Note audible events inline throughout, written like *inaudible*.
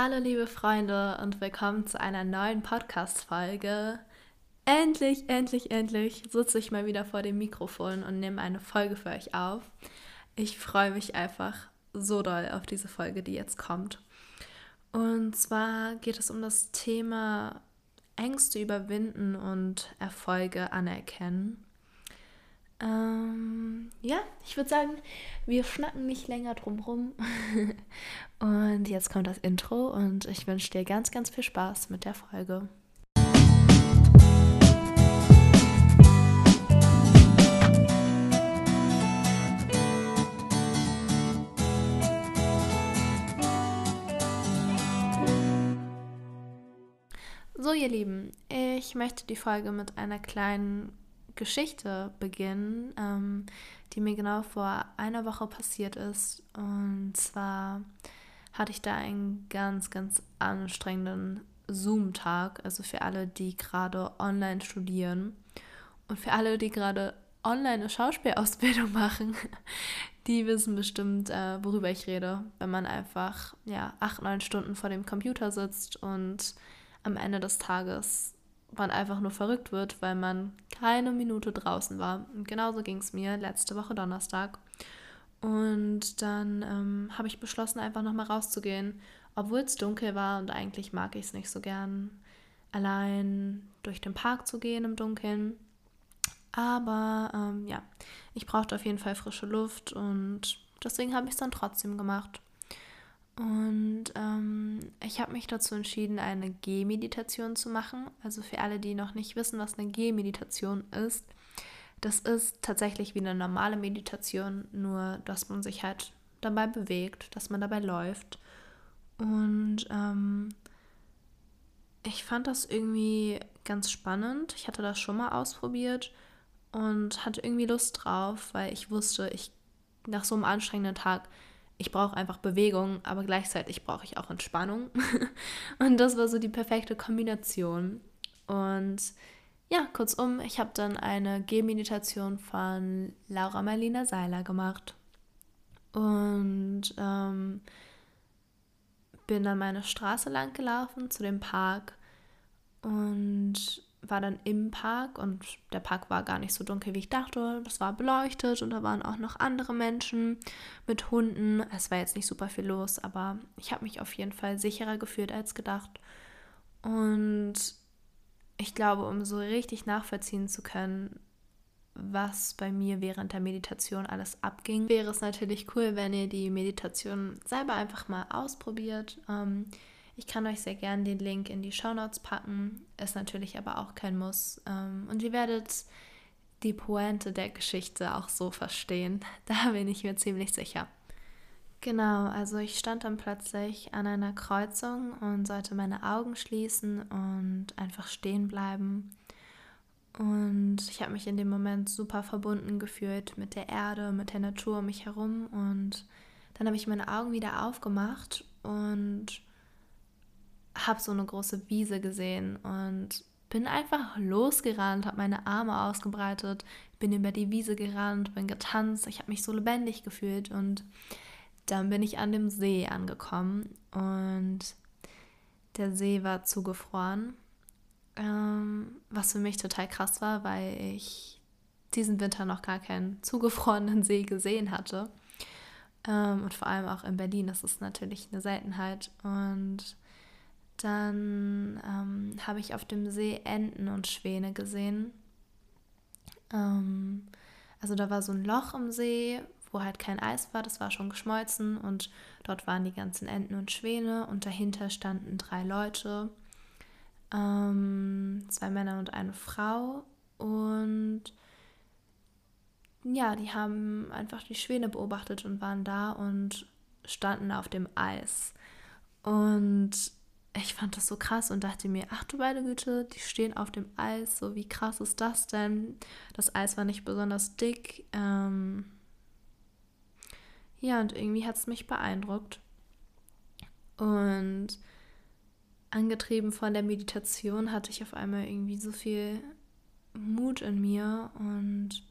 Hallo liebe Freunde und willkommen zu einer neuen Podcast-Folge. Endlich, endlich, endlich sitze ich mal wieder vor dem Mikrofon und nehme eine Folge für euch auf. Ich freue mich einfach so doll auf diese Folge, die jetzt kommt. Und zwar geht es um das Thema Ängste überwinden und Erfolge anerkennen. Ähm, ja, ich würde sagen, wir schnacken nicht länger drum rum. *laughs* und jetzt kommt das Intro und ich wünsche dir ganz, ganz viel Spaß mit der Folge. So, ihr Lieben, ich möchte die Folge mit einer kleinen Geschichte beginnen, ähm, die mir genau vor einer Woche passiert ist. Und zwar hatte ich da einen ganz, ganz anstrengenden Zoom-Tag. Also für alle, die gerade online studieren und für alle, die gerade online eine Schauspielausbildung *laughs* machen, die wissen bestimmt, äh, worüber ich rede, wenn man einfach ja, acht, neun Stunden vor dem Computer sitzt und am Ende des Tages man einfach nur verrückt wird, weil man keine Minute draußen war. Und genauso ging es mir letzte Woche Donnerstag. Und dann ähm, habe ich beschlossen, einfach nochmal rauszugehen, obwohl es dunkel war und eigentlich mag ich es nicht so gern, allein durch den Park zu gehen im Dunkeln. Aber ähm, ja, ich brauchte auf jeden Fall frische Luft und deswegen habe ich es dann trotzdem gemacht. Und ähm, ich habe mich dazu entschieden, eine Gehmeditation zu machen. Also für alle, die noch nicht wissen, was eine Gehmeditation ist, das ist tatsächlich wie eine normale Meditation, nur dass man sich halt dabei bewegt, dass man dabei läuft. Und ähm, ich fand das irgendwie ganz spannend. Ich hatte das schon mal ausprobiert und hatte irgendwie Lust drauf, weil ich wusste, ich nach so einem anstrengenden Tag ich brauche einfach Bewegung, aber gleichzeitig brauche ich auch Entspannung. *laughs* und das war so die perfekte Kombination. Und ja, kurzum, ich habe dann eine Gehmeditation von Laura Marlina Seiler gemacht. Und ähm, bin dann meine Straße lang gelaufen zu dem Park. Und war dann im Park und der Park war gar nicht so dunkel, wie ich dachte. Das war beleuchtet und da waren auch noch andere Menschen mit Hunden. Es war jetzt nicht super viel los, aber ich habe mich auf jeden Fall sicherer gefühlt als gedacht. Und ich glaube, um so richtig nachvollziehen zu können, was bei mir während der Meditation alles abging, wäre es natürlich cool, wenn ihr die Meditation selber einfach mal ausprobiert. Ähm, ich kann euch sehr gerne den Link in die Show Notes packen, ist natürlich aber auch kein Muss. Ähm, und ihr werdet die Pointe der Geschichte auch so verstehen. *laughs* Da bin ich mir ziemlich sicher. Genau, also ich stand dann plötzlich an einer Kreuzung und sollte meine Augen schließen und einfach stehen bleiben. Und ich habe mich in dem Moment super verbunden gefühlt mit der Erde, mit der Natur um mich herum. Und dann habe ich meine Augen wieder aufgemacht und habe so eine große Wiese gesehen und bin einfach losgerannt, habe meine Arme ausgebreitet, bin über die Wiese gerannt, bin getanzt, ich habe mich so lebendig gefühlt und dann bin ich an dem See angekommen und der See war zugefroren, ähm, was für mich total krass war, weil ich diesen Winter noch gar keinen *laughs* zugefrorenen See gesehen hatte. Ähm, und vor allem auch in Berlin, das ist natürlich eine Seltenheit und dann ähm, habe ich auf dem See Enten und Schwäne gesehen. Ähm, also da war so ein Loch im See, wo halt kein Eis war, das war schon geschmolzen und dort waren die ganzen Enten und Schwäne und dahinter standen drei Leute, ähm, zwei Männer und eine Frau und ja, die haben einfach die Schwäne beobachtet und waren da und standen auf dem Eis. Und ich fand das so krass und dachte mir, ach du meine Güte, die stehen auf dem Eis, so wie krass ist das denn? Das Eis war nicht besonders dick. Ähm ja, und irgendwie hat es mich beeindruckt. Und angetrieben von der Meditation hatte ich auf einmal irgendwie so viel Mut in mir und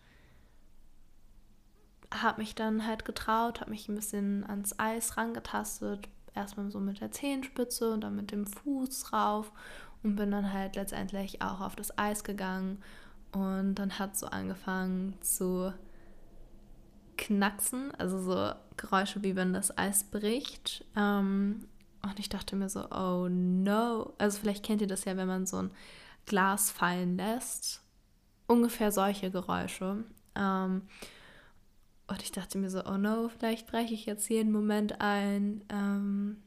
habe mich dann halt getraut, habe mich ein bisschen ans Eis rangetastet, erstmal so mit der Zehenspitze und dann mit dem Fuß rauf und bin dann halt letztendlich auch auf das Eis gegangen und dann hat so angefangen zu knacksen, also so Geräusche wie wenn das Eis bricht. Ähm, und ich dachte mir so, oh no. Also vielleicht kennt ihr das ja, wenn man so ein Glas fallen lässt. Ungefähr solche Geräusche. Ähm, und ich dachte mir so, oh no, vielleicht breche ich jetzt jeden Moment ein. Ähm,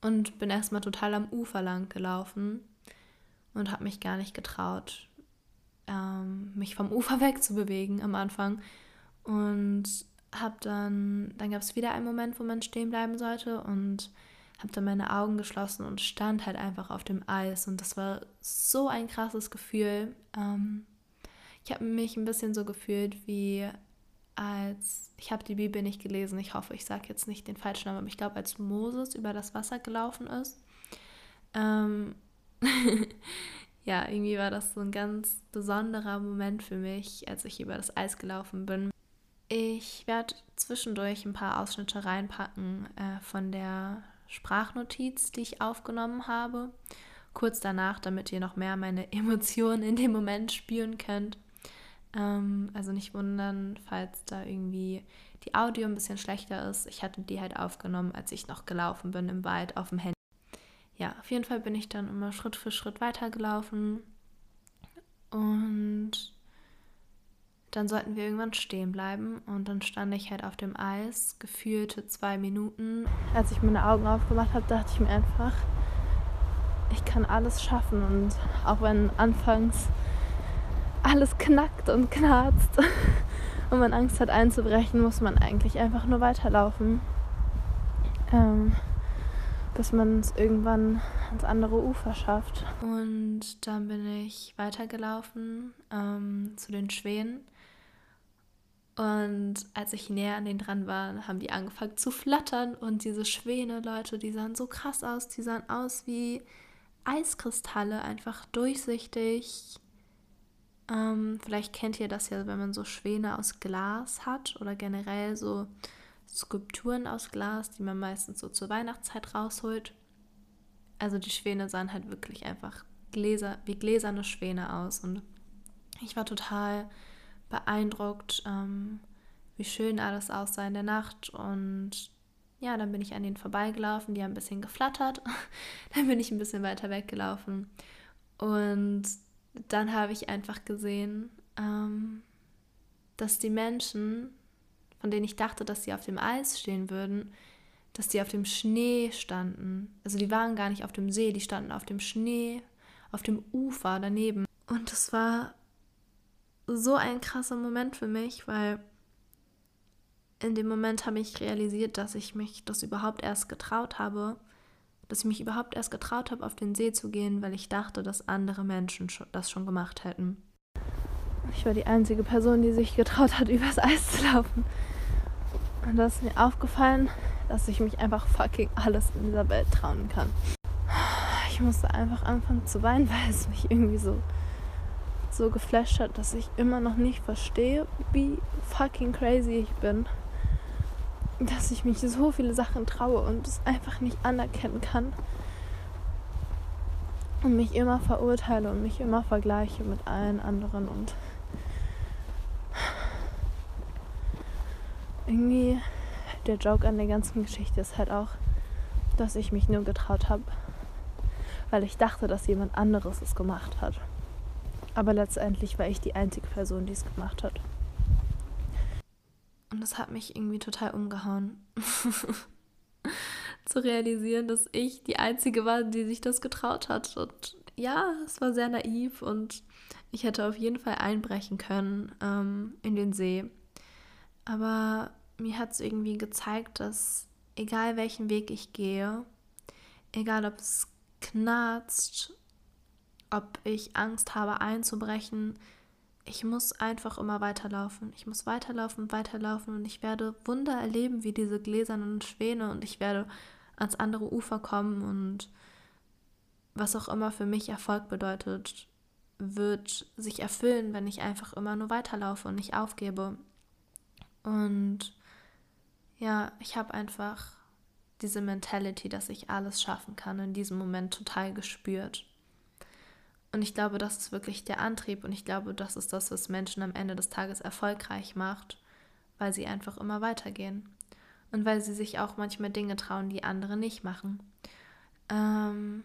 und bin erstmal total am Ufer lang gelaufen und habe mich gar nicht getraut, ähm, mich vom Ufer *laughs* wegzubewegen am Anfang. Und habe dann, dann gab es wieder einen Moment, wo man stehen bleiben sollte und habe dann meine Augen geschlossen und stand halt einfach auf dem Eis. Und das war so ein krasses Gefühl. Ähm, ich habe mich ein bisschen so gefühlt wie als, ich habe die Bibel nicht gelesen, ich hoffe, ich sage jetzt nicht den falschen Namen, aber ich glaube, als Moses über das Wasser gelaufen ist. Ähm, *laughs* ja, irgendwie war das so ein ganz besonderer Moment für mich, als ich über das Eis gelaufen bin. Ich werde zwischendurch ein paar Ausschnitte reinpacken äh, von der Sprachnotiz, die ich aufgenommen habe. Kurz danach, damit ihr noch mehr meine *laughs* Emotionen in dem Moment spüren könnt. Ähm, also nicht wundern, falls da irgendwie die Audio ein bisschen schlechter ist. Ich hatte die halt aufgenommen, als ich noch gelaufen bin im Wald auf dem Handy. Ja, auf jeden Fall bin ich dann immer Schritt für Schritt weitergelaufen. Und dann sollten wir irgendwann stehen bleiben und dann stand ich halt auf dem Eis, gefühlte zwei Minuten. Als ich meine Augen aufgemacht habe, dachte ich mir einfach, ich kann alles schaffen und auch wenn anfangs alles knackt und knarzt. *laughs* Und man Angst hat einzubrechen, muss man eigentlich einfach nur weiterlaufen, ähm, bis man es irgendwann ans andere Ufer schafft. Und dann bin ich weitergelaufen ähm, zu den Schwänen und als ich näher an denen dran war, haben die angefangen zu flattern. Und diese Schwäne, Leute, die sahen so krass aus, die sahen aus wie Eiskristalle, einfach durchsichtig. Ähm, vielleicht kennt ihr das ja, wenn man so Schwäne aus Glas hat oder generell so Skulpturen aus Glas, die man meistens so zur Weihnachtszeit rausholt. Also die Schwäne sahen halt wirklich einfach Gläser, wie gläserne Schwäne aus und ich war total beeindruckt, ähm, wie schön alles aussah in der Nacht. Und ja, dann bin ich an denen vorbeigelaufen, die haben ein bisschen geflattert. *laughs* dann bin ich ein bisschen weiter weggelaufen. Und dann habe ich einfach gesehen, ähm, dass die Menschen, von denen ich dachte, dass sie auf dem Eis stehen würden, dass die auf dem Schnee standen. Also die waren gar nicht auf dem See, die standen auf dem Schnee, auf dem Ufer daneben. Und es war so ein krasser Moment für mich, weil in dem Moment habe ich realisiert, dass ich mich das überhaupt erst getraut habe, dass ich mich überhaupt erst getraut habe, auf den See zu gehen, weil ich dachte, dass andere Menschen das schon gemacht hätten. Ich war die einzige Person, die sich getraut hat, *laughs* übers Eis zu laufen. Und da ist mir aufgefallen, dass ich mich einfach fucking alles in dieser Welt trauen kann. Ich musste einfach anfangen zu weinen, *laughs* weil es mich irgendwie so so geflasht hat, dass ich immer noch nicht verstehe, wie fucking crazy ich bin. Dass ich mich so viele Sachen traue und es einfach nicht anerkennen kann. Und mich immer verurteile und mich immer vergleiche mit allen anderen und irgendwie der Joke an der ganzen Geschichte ist halt auch, dass ich mich nur getraut habe, weil ich dachte, dass jemand anderes es gemacht hat. Aber letztendlich war ich die einzige Person, die es gemacht hat. Das hat mich irgendwie total umgehauen. *laughs* Zu realisieren, dass ich die Einzige war, die sich das getraut hat. Und ja, es war sehr naiv und ich hätte auf jeden Fall einbrechen können ähm, in den See. Aber mir hat es irgendwie gezeigt, dass egal welchen Weg ich gehe, egal ob es knarzt ob ich Angst habe einzubrechen. Ich muss einfach immer weiterlaufen. Ich muss weiterlaufen, weiterlaufen und ich werde Wunder erleben wie diese gläsernen Schwäne und ich werde ans andere Ufer kommen und was auch immer für mich Erfolg bedeutet, wird sich erfüllen, wenn ich einfach immer nur weiterlaufe und nicht aufgebe. Und ja, ich habe einfach diese Mentality, dass ich alles schaffen kann, in diesem Moment total gespürt. Und ich glaube, das ist wirklich der Antrieb und ich glaube, das ist das, was Menschen am Ende des Tages erfolgreich macht, weil sie einfach immer weitergehen und weil sie sich auch manchmal Dinge trauen, die andere nicht machen. Ähm,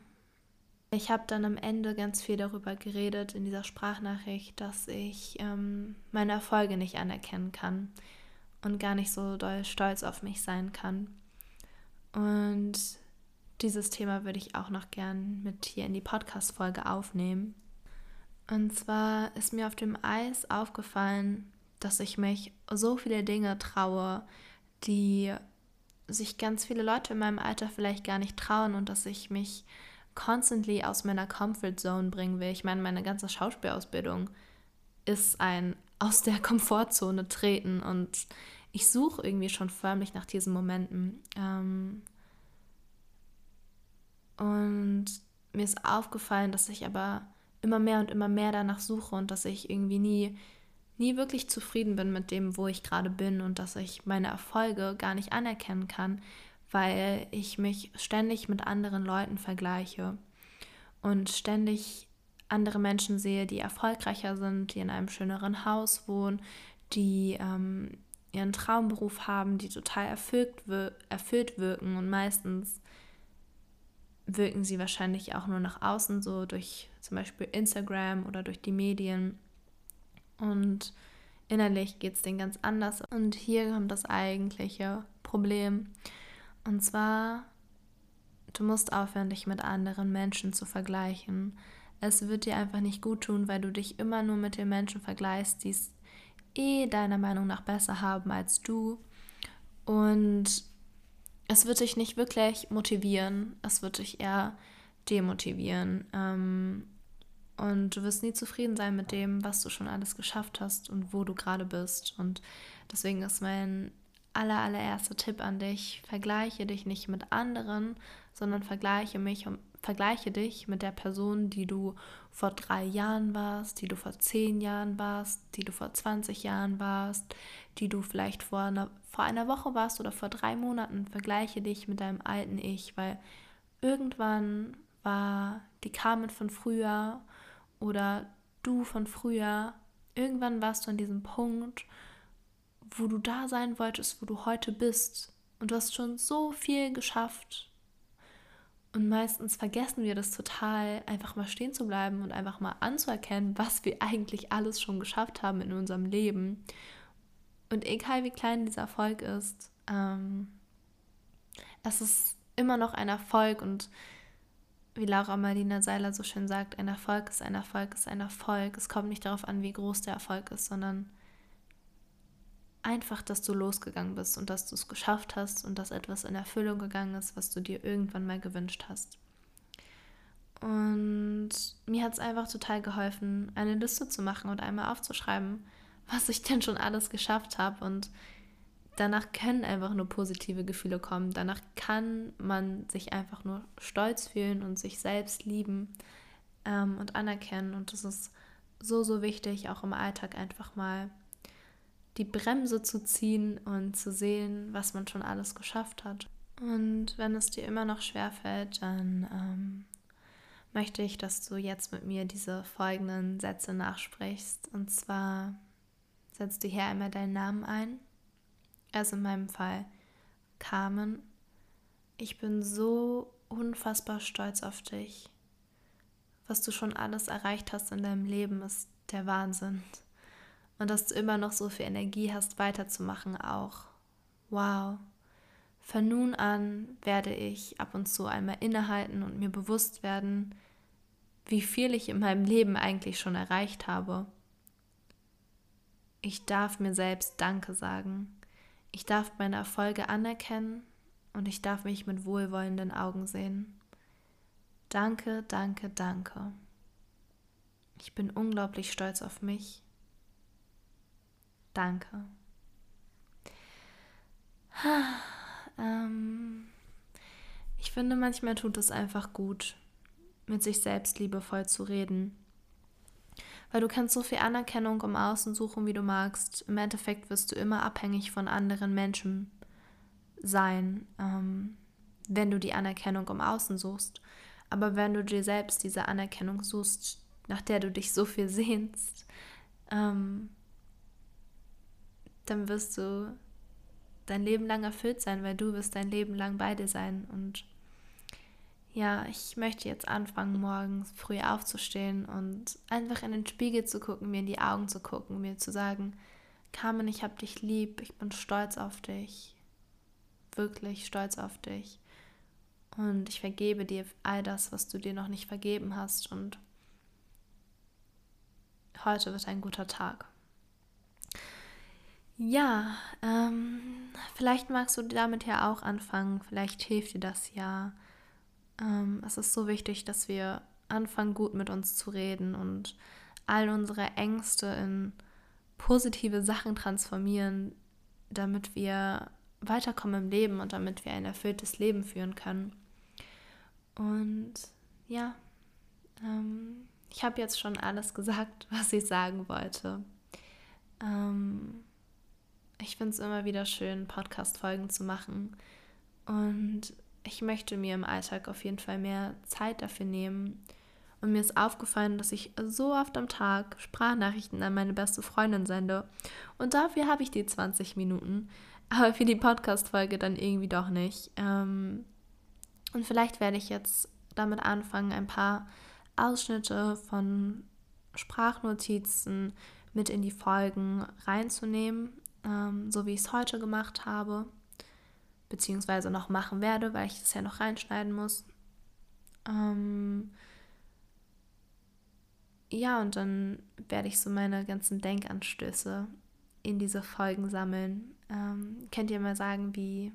ich habe dann am Ende ganz viel darüber geredet in dieser Sprachnachricht, dass ich ähm, meine Erfolge nicht anerkennen kann und gar nicht so doll stolz auf mich sein kann. Und dieses Thema würde ich auch noch gern mit hier in die Podcast-Folge aufnehmen. Und zwar ist mir auf dem Eis aufgefallen, dass ich mich so viele Dinge traue, die sich ganz viele Leute in meinem Alter vielleicht gar nicht trauen und dass ich mich constantly aus meiner Comfort Zone bringen will. Ich meine, meine ganze Schauspielausbildung ist ein aus der Komfortzone treten und ich suche irgendwie schon förmlich nach diesen Momenten. Ähm und mir ist aufgefallen, dass ich aber immer mehr und immer mehr danach suche und dass ich irgendwie nie, nie wirklich zufrieden bin mit dem, wo ich gerade bin und dass ich meine Erfolge gar nicht anerkennen kann, weil ich mich ständig mit anderen Leuten vergleiche und ständig andere Menschen sehe, die erfolgreicher sind, die in einem schöneren Haus wohnen, die ähm, ihren Traumberuf haben, die total erfüllt, erfüllt wirken und meistens wirken sie wahrscheinlich auch nur nach außen, so durch zum Beispiel Instagram oder durch die Medien. Und innerlich geht es denen ganz anders. Und hier kommt das eigentliche Problem. Und zwar, du musst aufhören, dich mit anderen Menschen zu vergleichen. Es wird dir einfach nicht gut tun, weil du dich immer nur mit den Menschen vergleichst, die es eh deiner Meinung nach besser haben als du. Und es wird dich nicht wirklich motivieren, es wird dich eher demotivieren. Ähm, und du wirst nie zufrieden sein mit dem, was du schon alles geschafft hast und wo du gerade bist. Und deswegen ist mein aller, allererster Tipp an dich, vergleiche dich nicht mit anderen, sondern vergleiche mich und vergleiche dich mit der Person, die du vor drei Jahren warst, die du vor zehn Jahren warst, die du vor 20 Jahren warst, die du vielleicht vor einer, vor einer Woche warst oder vor drei Monaten. Vergleiche dich mit deinem alten Ich, weil irgendwann war die Carmen von früher oder du von früher, irgendwann warst du an diesem Punkt, wo du da sein wolltest, wo du heute bist. Und du hast schon so viel geschafft. Und meistens vergessen wir das total, einfach mal stehen zu bleiben und einfach mal anzuerkennen, was wir eigentlich alles schon geschafft haben in unserem Leben. Und egal wie klein dieser Erfolg ist, ähm, es ist immer noch ein Erfolg und wie Laura Marlina Seiler so schön sagt, ein Erfolg ist ein Erfolg ist ein Erfolg. Es kommt nicht darauf an, wie groß der Erfolg ist, sondern einfach, dass du losgegangen bist und dass du es geschafft hast und dass etwas in Erfüllung gegangen ist, was du dir irgendwann mal gewünscht hast. Und mir hat es einfach total geholfen, eine Liste zu machen und einmal aufzuschreiben, was ich denn schon alles geschafft habe. Und danach können einfach nur positive Gefühle kommen. Danach kann man sich einfach nur stolz fühlen und sich selbst lieben ähm, und anerkennen. Und das ist so, so wichtig, auch im Alltag einfach mal die Bremse zu ziehen und zu sehen, was man schon alles geschafft hat. Und wenn es dir immer noch schwer fällt, dann ähm, möchte ich, dass du jetzt mit mir diese folgenden Sätze nachsprichst. Und zwar setzt du hier einmal deinen Namen ein. Also in meinem Fall Carmen. Ich bin so unfassbar stolz auf dich. Was du schon alles erreicht hast in deinem Leben, ist der Wahnsinn und dass du immer noch so viel Energie hast, weiterzumachen auch. Wow. Von nun an werde ich ab und zu einmal innehalten und mir bewusst werden, wie viel ich in meinem Leben eigentlich schon erreicht habe. Ich darf mir selbst Danke sagen. Ich darf meine Erfolge anerkennen und ich darf mich mit wohlwollenden Augen sehen. Danke, danke, danke. Ich bin unglaublich stolz auf mich Danke. *sighs* Ähm, ich finde, manchmal tut es einfach gut, mit sich selbst liebevoll zu reden. Weil du kannst so viel Anerkennung im Außen suchen, wie du magst. Im Endeffekt wirst du immer abhängig von anderen Menschen sein. Ähm, wenn du die Anerkennung im Außen suchst. Aber wenn du dir selbst diese Anerkennung suchst, nach der du dich so viel *laughs* sehnst, ähm, dann wirst du dein Leben lang erfüllt sein, weil du wirst dein Leben lang bei dir sein. Und ja, ich möchte jetzt anfangen, morgens früh aufzustehen und einfach in den Spiegel zu gucken, mir in die Augen zu gucken, mir zu sagen, Carmen, ich hab dich lieb, ich bin stolz auf dich, wirklich stolz auf dich. Und ich vergebe dir all das, was du dir noch nicht vergeben hast. Und heute wird ein guter Tag. Ja, ähm, vielleicht magst du damit ja auch anfangen. Vielleicht hilft dir das ja. Ähm, es ist so wichtig, dass wir anfangen, gut mit uns zu reden und all unsere Ängste in positive Sachen transformieren, damit wir weiterkommen im Leben und damit wir ein erfülltes Leben führen können. Und ja, ähm, ich habe jetzt schon alles gesagt, *laughs* was ich sagen wollte. Ähm, ich finde es immer wieder schön, Podcast-Folgen zu machen. Und ich möchte mir im Alltag auf jeden Fall mehr Zeit dafür nehmen. Und mir ist aufgefallen, dass ich so oft am Tag Sprachnachrichten an meine beste Freundin sende. Und dafür habe ich die 20 Minuten. Aber für die Podcast-Folge dann irgendwie doch nicht. Ähm, und vielleicht werde ich jetzt damit anfangen, ein paar Ausschnitte von Sprachnotizen mit in die Folgen reinzunehmen, ähm, so wie ich es heute gemacht habe, beziehungsweise noch machen werde, weil ich es ja noch reinschneiden muss. Ähm, ja, und dann werde ich so meine ganzen Denkanstöße in diese Folgen sammeln. Ähm, könnt ihr mal sagen, wie,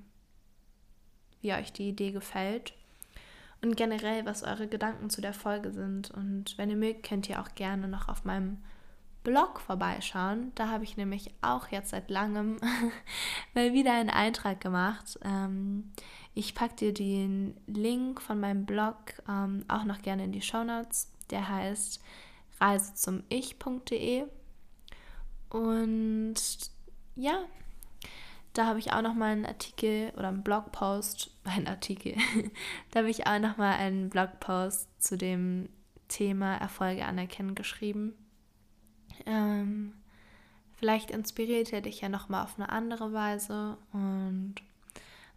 wie euch die Idee gefällt? Und generell, was eure Gedanken zu der Folge sind. Und wenn ihr mögt, könnt ihr auch gerne noch auf meinem Blog vorbeischauen. Da habe ich nämlich auch jetzt seit langem *laughs* mal wieder einen Eintrag gemacht. Ähm, ich packe dir den Link von meinem Blog ähm, auch noch gerne in die Show Notes. Der heißt reisezumich.de. Und ja, da habe ich auch noch mal einen Artikel oder einen Blogpost, *laughs* ein Artikel. *laughs* da habe ich auch noch mal einen Blogpost zu dem Thema Erfolge anerkennen geschrieben. Ähm, vielleicht inspiriert er dich ja noch mal auf eine andere Weise und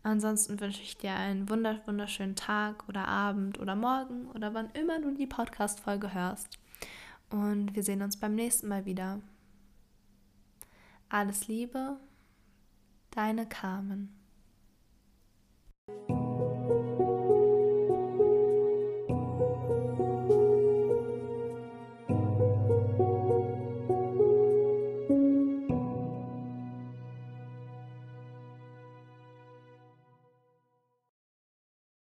ansonsten wünsche ich dir einen wunderschönen Tag oder Abend oder Morgen oder wann immer du die Podcast Folge hörst. Und wir sehen uns beim nächsten Mal wieder. Alles Liebe, deine Carmen.